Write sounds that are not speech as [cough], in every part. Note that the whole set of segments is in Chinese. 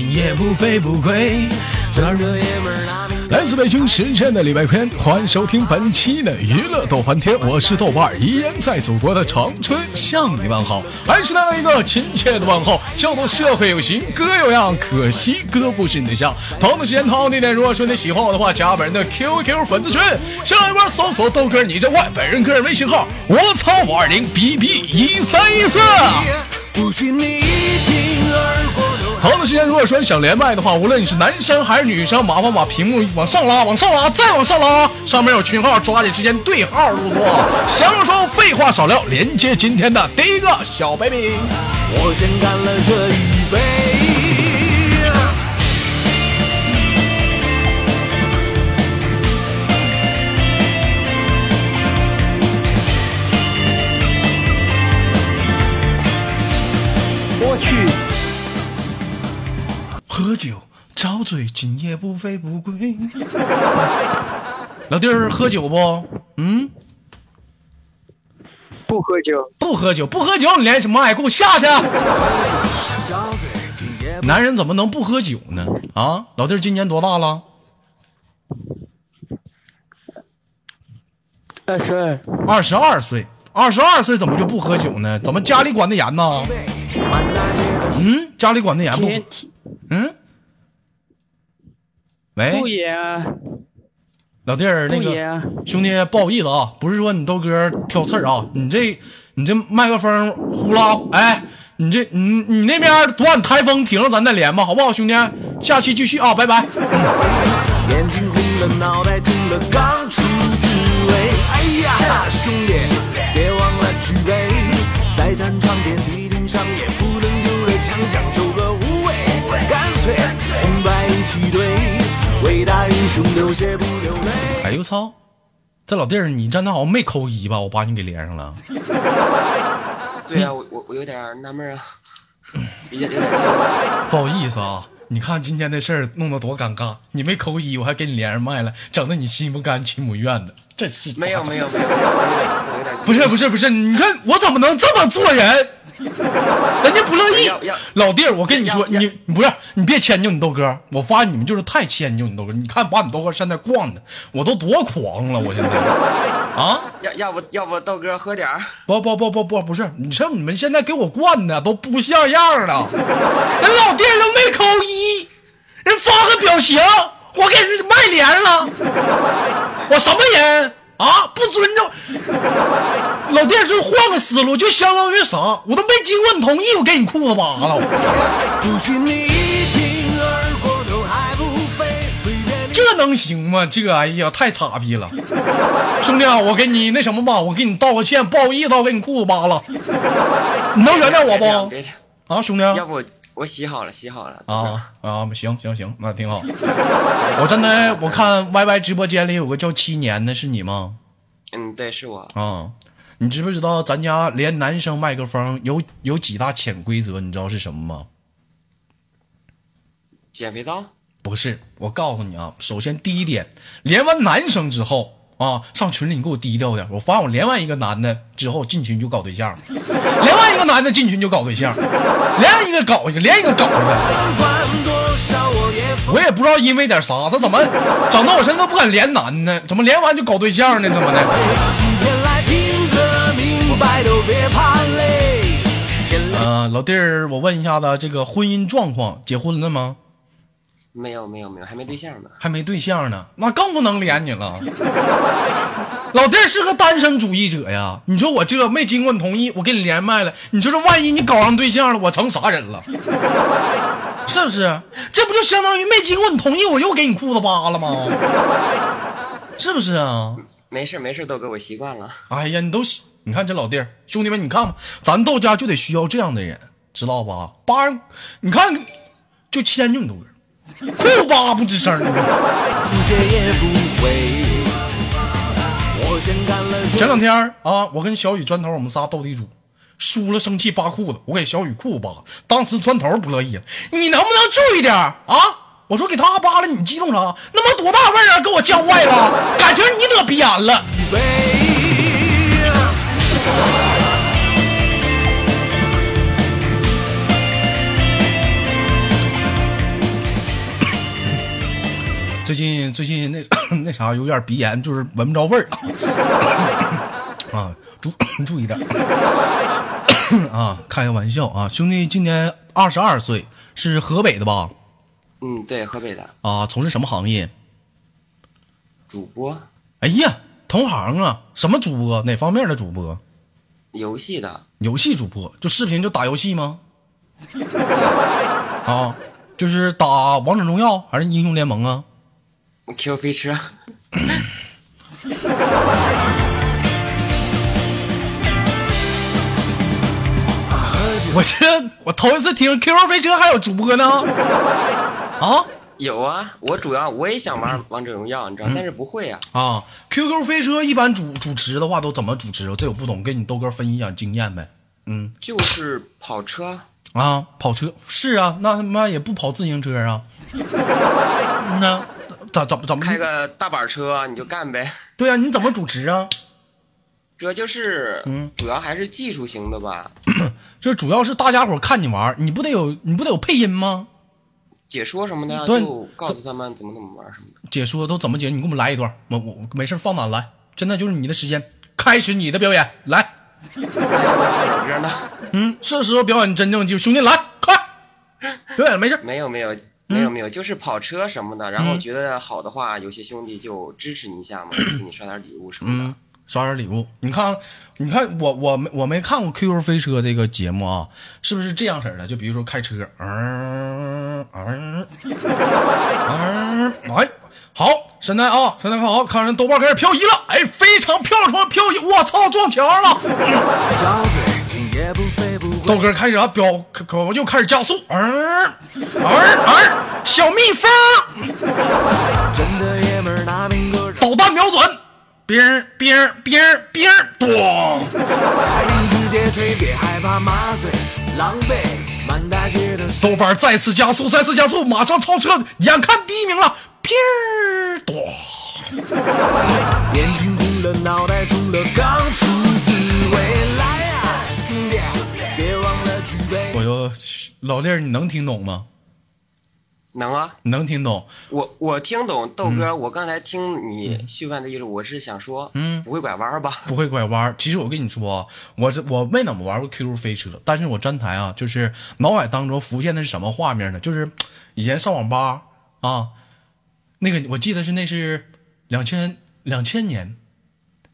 今夜不醉不归。来自北京时间的礼拜天，欢迎收听本期的娱乐逗翻天，我是豆瓣，依然在祖国的长春向你问好，还是那样一个亲切的问候，叫做社会有型哥有样，可惜哥不是你的像。同样的时间，同样地点，如果说你喜欢我的话，加本人的 QQ 粉丝群，上一波搜索豆哥你真坏，本人个人微信号我操五二零 bb 一三一四。不许你一听而过好的时间，如果说你想连麦的话，无论你是男生还是女生，麻烦把屏幕往上拉，往上拉，再往上拉，上面有群号，抓紧时间对号入座。闲话少废话少聊，连接今天的第一个小 baby。我先干了这一杯。我去，喝酒找醉，今夜不醉不归。[laughs] 老弟儿，喝酒不？嗯，不喝酒，不喝酒，不喝酒，你连什么爱？给我下去！男人怎么能不喝酒呢？啊，老弟儿今年多大了？二十二，二十二岁。二十二岁怎么就不喝酒呢？怎么家里管的严呢？嗯，家里管的严不？嗯，喂，不严啊，老弟儿，那个兄弟，不好意思啊，不是说你豆哥挑刺儿啊，你这你这麦克风呼啦，哎，你这你你那边多晚台风停了，咱再连吧，好不好，兄弟？下期继续啊，拜拜。眼睛红了，脑袋痛了，刚出滋味。哎呀，兄弟。别忘了举杯，在战场遍地鳞伤也不能丢了枪，讲究个无畏，干脆红白一起对，伟大英雄流血不流泪。哎呦操！这老弟儿，你站那好像没扣一吧？我把你给连上了。对呀，我我我有点纳闷啊，[laughs] 有点不好意思啊。你看今天的事儿弄得多尴尬，你没扣一，我还给你连上麦了，整的你心不甘情不愿的，这是没有没有没有，不是不是不是，你看我怎么能这么做人？[laughs] 人家不乐意，老弟儿，我跟你说，你你不是你别迁就你豆哥，我发现你们就是太迁就你豆哥。你看把你豆哥现在惯的，我都多狂了，我现在啊，要要不要不豆哥喝点儿？不不不不不不是，你说你们现在给我惯的都不像样了。人老弟都没扣一，人发个表情，我给人卖连了，我什么人？啊！不尊重老弟，就换个思路，就相当于啥？我都没经过你同意，我给你裤子扒了。这能行吗？这哎呀，太差逼了！兄弟啊，我给你那什么吧，我给你道个歉，不好意思，我给你裤子扒了。你能原谅我不？啊，兄弟，要不我洗好了，洗好了。啊啊，行行行，那挺好。[laughs] 我真的，我看 Y Y 直播间里有个叫七年的，是你吗？嗯，对，是我。啊，你知不知道咱家连男生麦克风有有几大潜规则？你知道是什么吗？减肥皂？不是，我告诉你啊，首先第一点，连完男生之后啊，上群里你给我低调点。我发现我连完一个男的之后进群就搞对象，连完一个男的进群就搞对象，连一个搞一个，连一个搞一个。我也不知道因为点啥，他怎么整的我现在都不敢连男的，怎么连完就搞对象呢？怎么的？嗯，老弟儿，我问一下子，这个婚姻状况，结婚了吗？没有，没有，没有，还没对象呢。还没对象呢，那更不能连你了。老弟儿是个单身主义者呀，你说我这没经过你同意，我给你连麦了，你说这万一你搞上对象了，我成啥人了？[laughs] 是不是？这不就相当于没经过你同意，我又给你裤子扒了吗？[laughs] 是不是啊？没事没事，豆哥，我习惯了。哎呀，你都你看这老弟儿，兄弟们，你看吧，咱豆家就得需要这样的人，知道吧？扒，你看，就迁就你豆哥，裤扒不吱声。前两天啊，我跟小雨砖头，我们仨斗地主。输了生气扒裤子，我给小雨裤子扒，当时砖头不乐意了，你能不能注意点啊？我说给他扒了，你激动啥？那么多大味儿啊，给我犟坏了，感情你得鼻炎了。最近最近那 [coughs] 那啥有点鼻炎，就是闻不着味儿 [laughs] 啊，注 [coughs] 注意点 [coughs] 啊，开个玩笑啊，兄弟今年二十二岁，是河北的吧？嗯，对，河北的啊，从事什么行业？主播，哎呀，同行啊，什么主播？哪方面的主播？游戏的，游戏主播，就视频就打游戏吗？[laughs] 啊，就是打王者荣耀还是英雄联盟啊？Q 飞车，[laughs] 我这我头一次听 QQ 飞车还有主播呢。啊有啊，我主要我也想玩王者荣耀，你知道，嗯但是不会啊。啊！QQ 飞车一般主主持的话都怎么主持？这我不懂，跟你豆哥分享经验呗。嗯就是跑车，啊，跑车是啊，那他妈也不跑自行车啊。嗯呐，咋怎么怎么开个大板车你就干呗。对啊？你怎么主持啊？这就是，嗯主要还是技术型的吧，[clears throat] 这主要是大家伙看你玩，你不得有你不得有配音吗？解说什么的就告诉他们怎么怎么玩什么的。解说都怎么解？你给我们来一段，我我没事放哪来？真的就是你的时间，开始你的表演，来。[laughs] 嗯，是时候表演真正就兄弟来，快 [laughs] 表演没事。没有没有没有没有，就是跑车什么的，然后觉得好的话，有些兄弟就支持你一下嘛，给 [clears throat] 你刷点礼物什么嗯的。，刷点礼物。你看，你看我我没我没看过 QQ 飞车这个节目啊，是不是这样式的？就比如说开车，嗯嗯嗯，哎，好，现在啊，现在看好，看人豆瓣开始漂移了，哎，非常漂亮，漂移，我操，撞墙了。[laughs] 豆哥开始啊，表可可又开始加速，嗯。嗯嗯，小蜜蜂，导弹瞄准，兵儿兵儿兵儿兵儿，咣！豆瓣再次加速，再次加速，马上超车，眼看第一名了，屁儿咣！眼睛红了，脑袋中了，刚出滋味。老弟儿，你能听懂吗？能啊，能听懂？我我听懂豆哥，我刚才听你续问的意思，我是想说，嗯不会拐弯吧？不会拐弯。[laughs] 其实我跟你说啊，我这我没怎么玩过 QQ 飞车，但是我站台啊，就是脑海当中浮现的是什么画面呢？就是以前上网吧啊，那个我记得是那是两千两千年，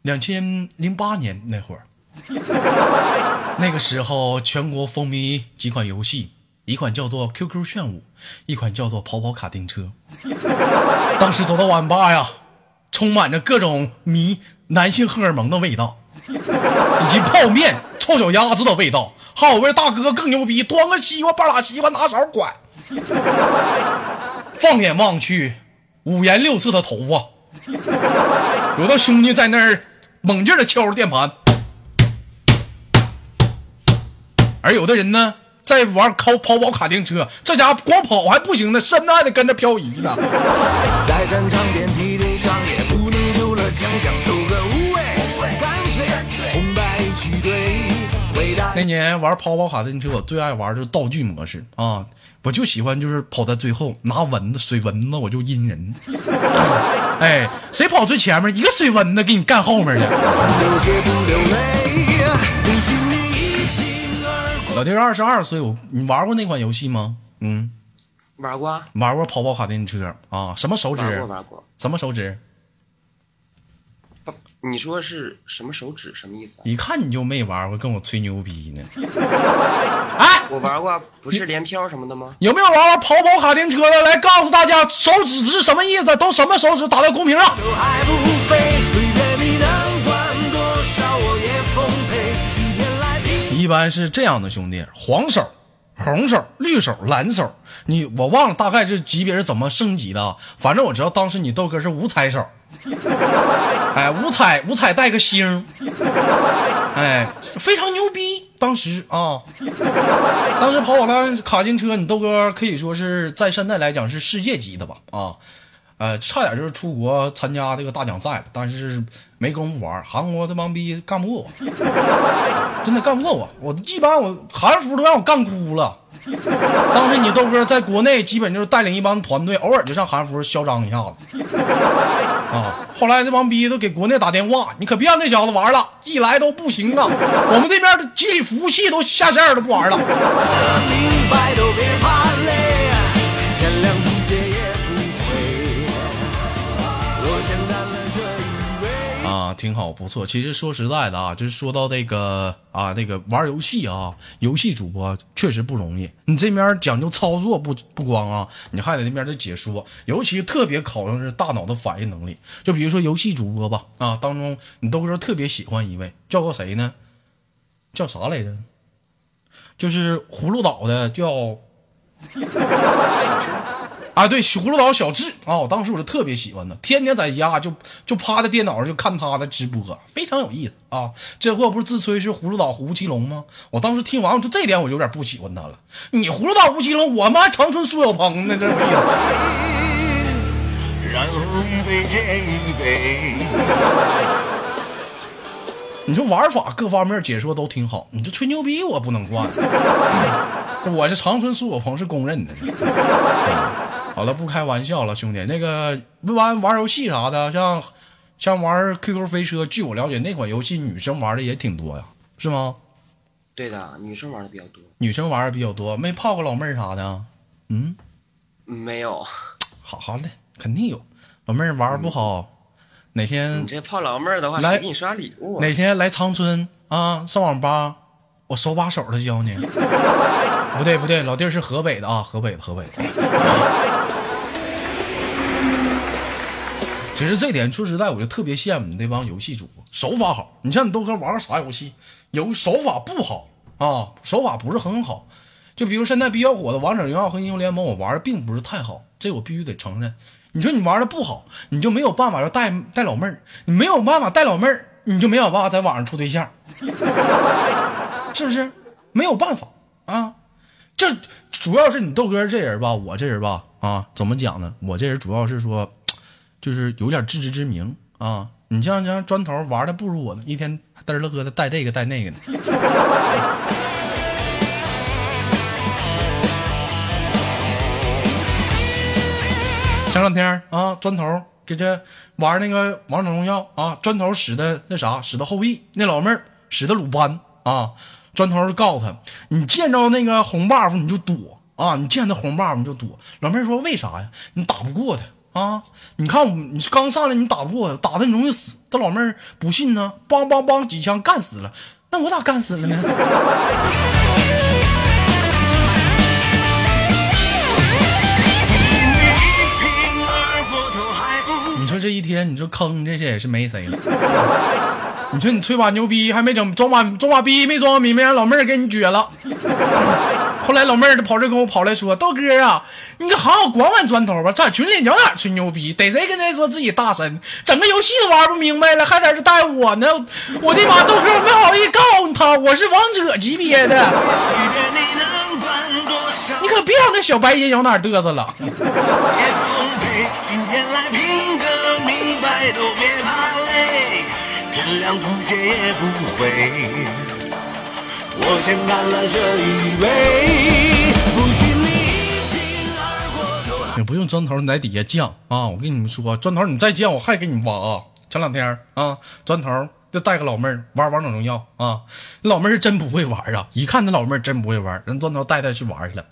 两千零八年那会儿，[laughs] 那个时候全国风靡几款游戏，一款叫做 QQ 炫舞，一款叫做跑跑卡丁车。[laughs] 当时走到网吧呀，充满着各种迷男性荷尔蒙的味道，以及泡面、臭脚丫子的味道。还有位大哥更牛逼，端个西瓜，半拉西瓜，拿勺管。[laughs] 放眼望去，五颜六色的头发，有的兄弟在那儿猛劲的敲着键盘，而有的人呢。在玩跑跑跑卡丁车，这家伙光跑还不行呢，身子还得跟着漂移呢。在战场遍体鳞伤，也不能丢了枪将仇恨无畏，干脆红白那年玩跑跑卡丁车，我最爱玩就是道具模式啊，我就喜欢就是跑在最后拿蚊子水蚊子，我就阴人。哎，谁跑最前面，一个水蚊子给你干后面去。老弟二十二岁，我你玩过那款游戏吗？嗯，玩过啊，玩过跑跑卡丁车啊？什么手玩过指？玩过。什么手指？不，你说是什么手指？什么意思啊？一看你就没玩过，跟我吹牛逼呢。[laughs] 哎，我玩过，不是连飘什么的吗？有没有玩过跑跑卡丁车的？来告诉大家手指是什么意思？都什么手指？打在公屏上。一般是这样的，兄弟，黄手、红手、绿手、蓝手，你我忘了大概这级别是怎么升级的啊，反正我知道当时你豆哥是五彩手，[laughs] 哎，五彩五彩带个星，哎，非常牛逼，当时啊，当时跑跑单卡丁车，你豆哥可以说是在现在来讲是世界级的吧啊。呃，差点就是出国参加这个大奖赛了，但是没工夫玩。韩国这帮逼干不过我，[laughs] 真的干不过我。我一般我韩服都让我干哭了。当时你豆哥在国内基本就是带领一帮团队，偶尔就上韩服嚣张一下子。啊！后来这帮逼都给国内打电话，你可别让那小子玩了，一来都不行啊！我们这边的集体服务器都下线了，都不玩了。明白都别挺好，不错。其实说实在的啊，就是说到这个啊，那个玩游戏啊，游戏主播确实不容易。你这边讲究操作不不光啊，你还得那边的解说，尤其特别考验是大脑的反应能力。就比如说游戏主播吧，啊，当中你都说特别喜欢一位，叫个谁呢？叫啥来着？就是葫芦岛的叫。啊，对，葫芦岛小智啊，我当时我就特别喜欢他，天天在家就就趴在电脑上就看他的直播，非常有意思啊。这货不是自吹是葫芦岛吴奇隆吗？我当时听完，我就这点我就有点不喜欢他了。你葫芦岛吴奇隆，我妈长春苏有朋呢，这有意思。然后一杯接一杯。你说玩法各方面解说都挺好，你这吹牛逼我不能惯。[laughs] 我是长春苏有朋是公认的。[laughs] 好了，不开玩笑了，兄弟。那个玩玩游戏啥的，像像玩 QQ 飞车，据我了解，那款游戏女生玩的也挺多呀，是吗？对的，女生玩的比较多。女生玩的比较多，没泡过老妹儿啥的？嗯，没有，好好的，肯定有。老妹儿玩不好，哪天你这泡老妹儿的话，来给你刷礼物啊？哪天来长春啊，上网吧，我手把手的教你。[laughs] 不对不对，老弟儿是河北的啊，河北的河北的。其实这点说实在，我就特别羡慕你那帮游戏主播，手法好。你像你豆哥玩个啥游戏，有手法不好啊，手法不是很好。就比如现在比较火的《王者荣耀》和《英雄联盟》，我玩的并不是太好，这我必须得承认。你说你玩的不好，你就没有办法要带带老妹儿，你没有办法带老妹儿，你就没有办法在网上处对象，是不是？没有办法啊。这主要是你豆哥这人吧，我这人吧，啊，怎么讲呢？我这人主要是说，就是有点自知之明啊。你像像砖头玩的不如我呢，一天嘚儿了喝的带这个带那个的。前两天啊，砖头给这玩那个王者荣耀啊，砖头使的那啥，使的后羿，那老妹儿使的鲁班啊。砖头就告诉他，你见着那个红 buff 你就躲啊，你见着红 buff 你就躲。老妹说为啥呀？你打不过他啊？你看我，你刚上来你打不过他，打他你容易死。他老妹不信呢，梆梆梆几枪干死了。那我咋干死了呢？[laughs] 你说这一天，你说坑这些也是没谁了。你说你吹把牛逼还没整，装把装把逼没装逼，没让老妹儿给你撅了。后来老妹儿就跑这跟我跑来说：“豆哥啊，你可好好管管砖头吧，在群里聊哪吹牛逼，逮谁跟谁说自己大神，整个游戏都玩不明白了，还在这带我呢。我的妈，豆哥，我没好意思告诉他，我是王者级别的，你可别让那小白人摇哪嘚瑟了。”天亮不歇也不回。我先干了这一杯，不信你一瓶二锅头。也不用砖头你在底下犟啊！我跟你们说，砖头你再犟，我还给你挖啊！前两天啊，砖头就带个老妹儿玩王者荣耀啊，老妹儿是真不会玩啊！一看那老妹儿真不会玩，人砖头带她去玩去了。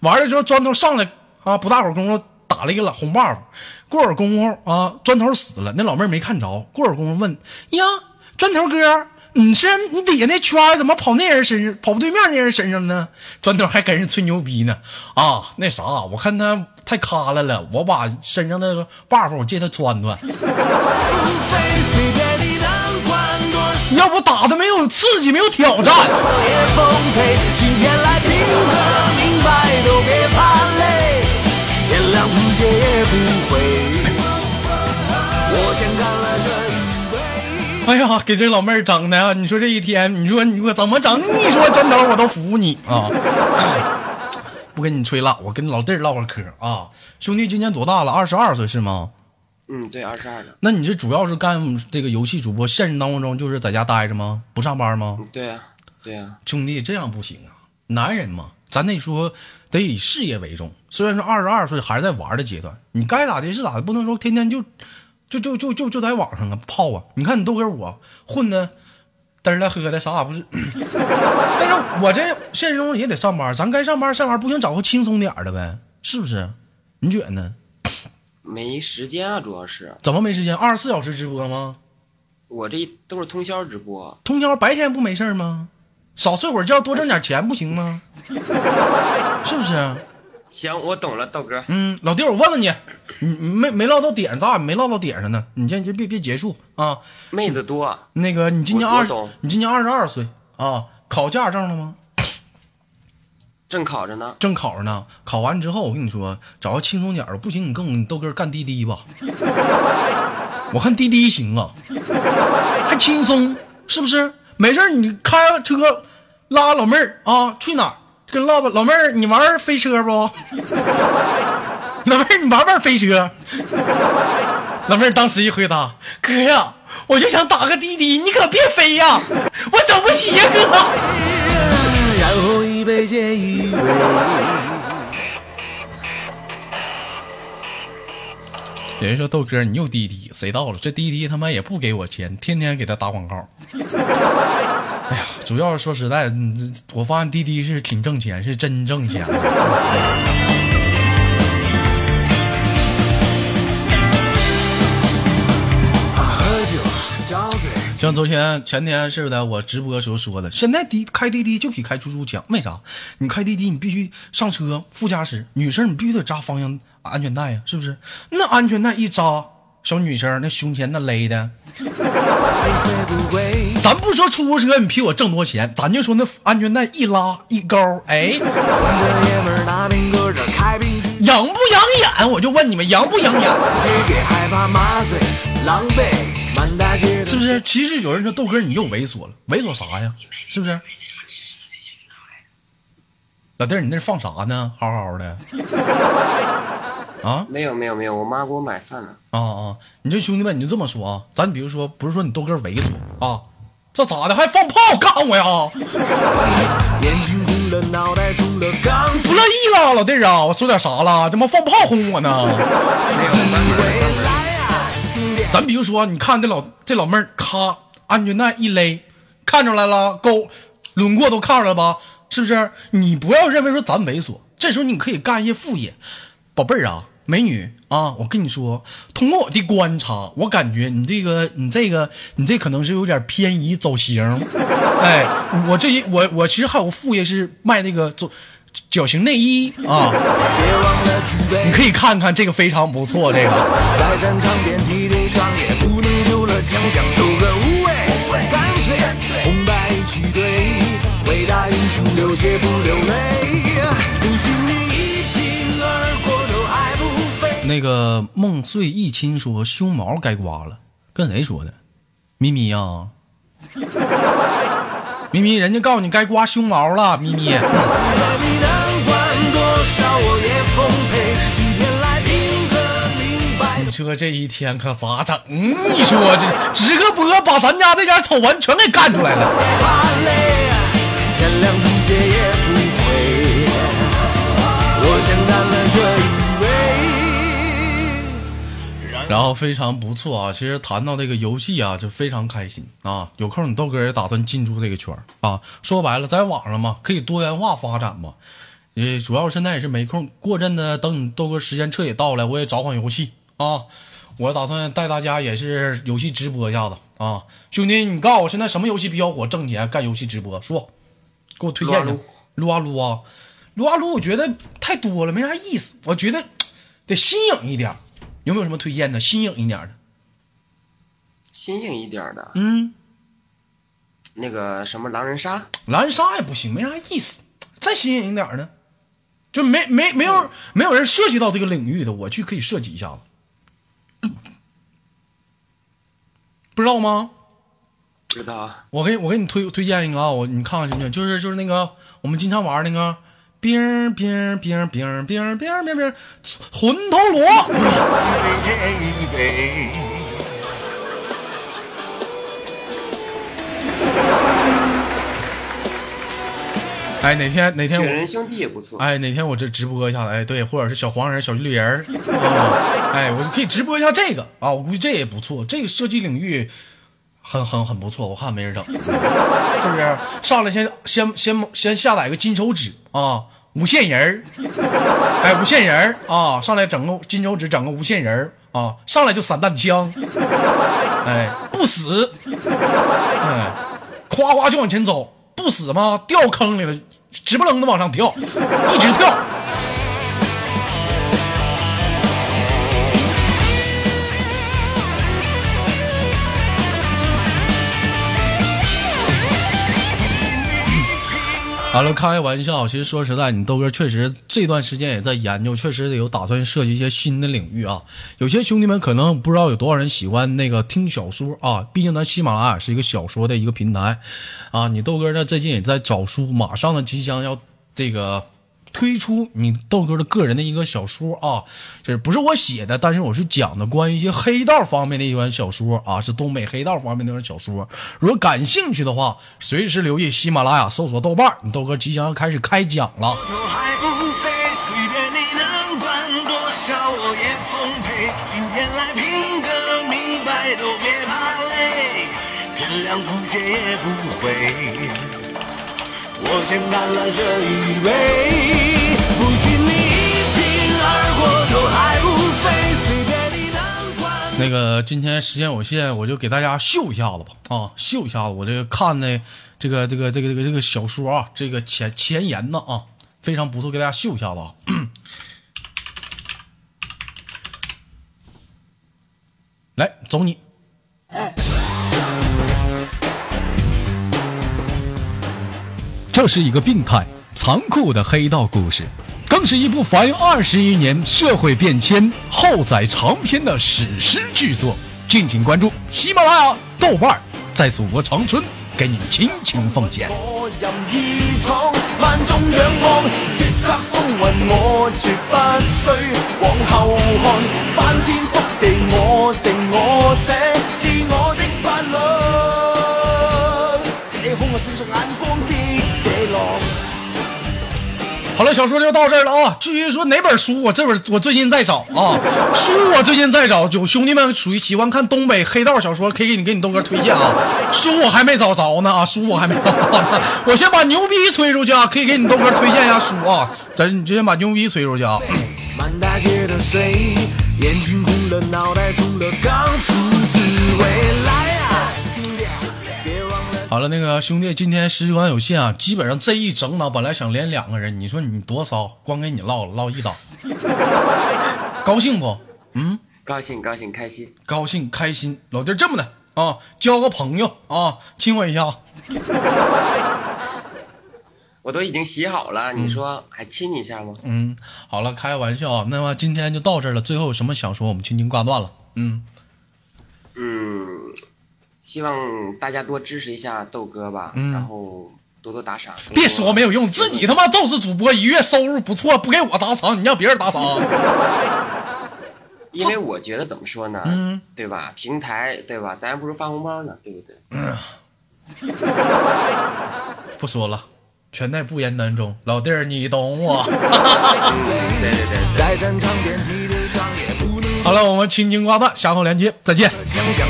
玩了之后，砖头上来啊，不大会儿功夫打了一个老红 buff，过会儿功夫啊，砖头死了，那老妹儿没看着。过会儿功夫问呀，砖头哥。你是你底下那圈怎么跑那人身上，跑对面那人身上呢？砖头还跟人吹牛逼呢啊！那啥，我看他太卡了了，我把身上那个 buff 我借他穿穿，要不打的没有刺激，没有挑战。也奉陪。今天来拼个明白，都别怕累，天亮不歇也不回。我先干了这一杯。哎呀，给这老妹儿整的啊！你说这一天，你说你我怎么整？你说真头我都服你啊！不跟你吹了，我跟老弟儿唠会儿嗑啊。兄弟今年多大了？二十二岁是吗？嗯，对，二十二了。那你这主要是干这个游戏主播，现实当中就是在家待着吗？不上班吗？嗯，对啊，对啊，兄弟，这样不行啊！男人嘛，咱得说得以事业为重。虽然说二十二岁还是在玩的阶段，你该咋的是咋的，不能说天天就就就就就就在网上啊泡啊。你看你豆哥我混的嘚儿了喝的，啥也不是。[coughs] 但是我这现实中也得上班，咱该上班上班，不行找个轻松点儿的呗，是不是？你觉得呢？[coughs] 没时间啊，主要是怎么没时间？二十四小时直播吗？我这都是通宵直播。通宵白天不没事儿吗？少睡会儿觉，多挣点钱不行吗？是不是？行，我懂了，豆哥。嗯，老弟，我问问你，你你没没唠到点，咱俩没唠到点上呢。你先就别别结束啊。妹子多，那个，你今年二你今年二十二岁啊？考驾照了吗？正考着呢。正考着呢。考完之后，我跟你说，找个轻松点儿的，不行你跟我你豆哥干滴滴吧。[laughs] 我看滴滴行啊，还轻松，是不是？没事你开车拉老妹儿啊，去哪儿？跟唠吧，老妹儿，你玩飞车不？[laughs] 老妹儿，你玩不玩飞车？老妹儿当时一回答：“哥呀，我就想打个滴滴，你可别飞呀，我整不起呀，哥。”然后一杯接一杯。有人说豆哥你又滴滴，谁到了？这滴滴他妈也不给我钱，天天给他打广告。主要是说实在，嗯我发现滴滴是挺挣钱，是真挣钱。像昨天前天是的，我直播时候说的，现在滴开滴滴就比开出租强，为啥？你开滴滴你必须上车副驾驶，女生你必须得扎方向安全带呀，是不是？那安全带一扎，小女生那胸前那勒的，[laughs] 咱不说出租车你比我挣多钱，咱就说那安全带一拉一勾，哎，养不养眼？我就问你们养不养眼？是不是？其实有人说豆哥你又猥琐了，猥琐啥呀？是不是？老弟儿，你那放啥呢？好好的。啊没有没有没有，我妈给我买饭了。啊啊！你这兄弟们，你就这么说啊？咱比如说，不是说你豆哥猥琐啊，这咋的还放炮干我呀？眼睛红了，脑袋出了钢不乐意了，老弟儿啊！我说点啥了？怎么放炮轰我呢？咱比如说，你看这老这老妹儿，咔，安全带一勒，看出来了，勾轮廓都看出来了吧？是不是？你不要认为说咱猥琐，这时候你可以干一些副业。宝贝儿啊，美女啊，我跟你说，通过我的观察，我感觉你这个，你这个，你这可能是有点偏移走形。[laughs] 哎，我这一我我其实还有个副业是卖那个走脚型内衣啊，你，可以看看这个非常不错，这个。在战场遍体鳞伤，也不能丢了强将，求个无畏，干脆红白旗队，伟大英雄流血不流泪，那个梦碎一亲说胸毛该刮了，跟谁说的？咪咪呀、[laughs] 咪咪，人家告诉你该刮胸毛了，咪咪。你，说这一天可咋整？你说这直个播把咱家这点丑闻全给干出来了。天亮吐血也不回。我先干了然后非常不错啊，其实谈到这个游戏啊，就非常开心啊。有空你豆哥也打算进驻这个圈儿啊。说白了，在网上嘛，可以多元化发展嘛。呃，主要现在也是没空，过阵子等你豆哥时间彻底到了，我也找款游戏啊。我打算带大家也是游戏直播一下子啊，兄弟，你告诉我现在什么游戏比较火，挣钱干游戏直播？说，给我推荐一下。撸啊撸啊，撸啊撸，我觉得太多了，没啥意思。我觉得得新颖一点，有没有什么推荐的？新颖一点的？新颖一点的，嗯，那个什么狼人杀，狼人杀也不行，没啥意思。再新颖一点的，就没没没有没有人涉及到这个领域的，我去可以设计一下子。不知道吗？不知道啊？我给我给你推推荐一个啊，我你看看行不行？就是就是那个我们经常玩那个冰冰冰冰冰冰冰冰，魂头螺。再接一杯。哎，哪天哪天我雪人兄弟也不错。哎，哪天我这直播一下子，哎，对，或者是小黄人、小绿人 [laughs] 哎，我就可以直播一下这个啊，我估计这也不错，这个射击领域很很很不错，我看没人整，[laughs] 是不是？上来先先先先下载个金手指啊，无限人儿，哎，无限人儿啊，上来整个金手指，整个无限人儿啊，上来就散弹枪，哎，不死，哎，夸夸就往前走，不死吗？掉坑里了，直不楞的往上跳，一直跳。完了，开玩笑。其实说实在，你豆哥确实这段时间也在研究，确实有打算设计一些新的领域啊。有些兄弟们可能不知道有多少人喜欢那个听小说啊，毕竟咱喜马拉雅是一个小说的一个平台啊。你豆哥呢最近也在找书，马上呢即将要这个推出你豆哥的个人的一个小说啊，这不是我写的，但是我是讲的关于一些黑道方面的一款小说啊，是东北黑道方面的一款小说。如果感兴趣的话，随时留意喜马拉雅搜索豆瓣，你豆哥即将要开始开讲了。天，亮风雪也不回。我先干了这一杯，不信你一瓶二锅头还不飞，随便你能管。那个今天时间有限，我就给大家秀一下子吧啊，秀一下子我这个看的这个这个这个这个这个小说啊，这个前前言呢啊，非常不错，给大家秀一下子。[clears throat] 来，走你。这是一个病态、残酷的黑道故事，更是一部反映二十一年社会变迁、后载长篇的史诗巨作。敬请关注喜马拉雅、豆瓣，在祖国长春给你们倾情奉献。我任意闖，萬眾仰望，叱咤風雲我絕不需往後看，翻天覆地我定我寫，自我的法律，這空我閃爍眼光。好了，小说就到这儿了啊。至于说哪本书，我这本我最近在找啊，书我最近在找，有兄弟们属于喜欢看东北黑道小说，可以给你给你豆哥推荐啊。书我还没找着呢啊，书我还没找着呢，我先把牛逼吹出去啊，可以给你豆哥推荐一下书啊。咱你就先把牛逼吹出去啊。满大街的水，眼睛红了，脑袋痛了，刚出滋味。来，好了，那个兄弟，今天时间有限啊，基本上这一整档本来想连两个人，你说你多骚，光给你唠了唠一档，[laughs] 高兴不？嗯，高兴高兴开心，高兴开心。老弟这么的啊，交个朋友啊，亲我一下。[laughs] 我都已经洗好了，你说还亲你一下吗？嗯，好了，开个玩笑啊。那么今天就到这儿了，最后有什么想说，我们轻轻挂断了。嗯，嗯，希望大家多支持一下豆哥吧，嗯然后多多打赏。多多别说没有用，自己他妈就是主播，一月收入不错，不给我打赏，你让别人打赏。[laughs] 因为我觉得怎么说呢，嗯对吧？平台对吧？咱还不如发红包呢，对不对？不说了，全在不言当中。老弟儿，你懂我。[laughs] 嗯，对对对对。在战场遍体鳞伤，也不能好了，我们轻轻挂断，下方连接，再见。将将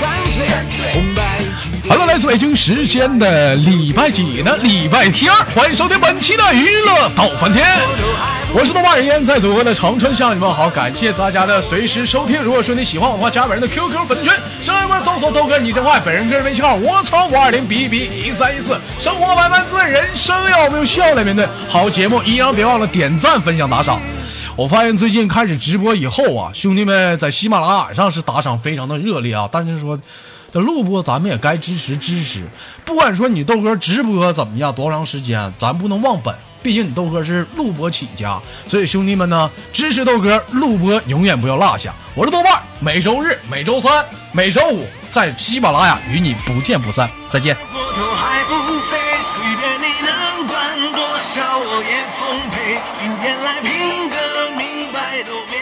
干脆红白一起。Hello，来自北京时间的礼拜几呢？礼拜天，欢迎收听本期的娱乐到翻天。我是豆瓣人，在祖国的长春向你们好，感谢大家的随时收听。如果说你喜欢我的话，加本人的 QQ 粉丝群，上一波搜索豆哥你真坏，本人个人微信号我操五二零 B B 一三一四。生活百般滋味，人生要我们用笑来面对。好节目依然别忘了点赞、分享、打赏。我发现最近开始直播以后啊，兄弟们在喜马拉雅上是打赏非常的热烈啊，但是说这录播咱们也该支持支持。不管说你豆哥直播怎么样，多长时间，咱不能忘本。毕竟你豆哥是录播起家，所以兄弟们呢，支持豆哥录播永远不要落下。我是豆瓣，每周日、每周三、每周五在喜马拉雅与你不见不散。再见。过头还不飞，随便你能管多少我，也奉陪。今天来拼个明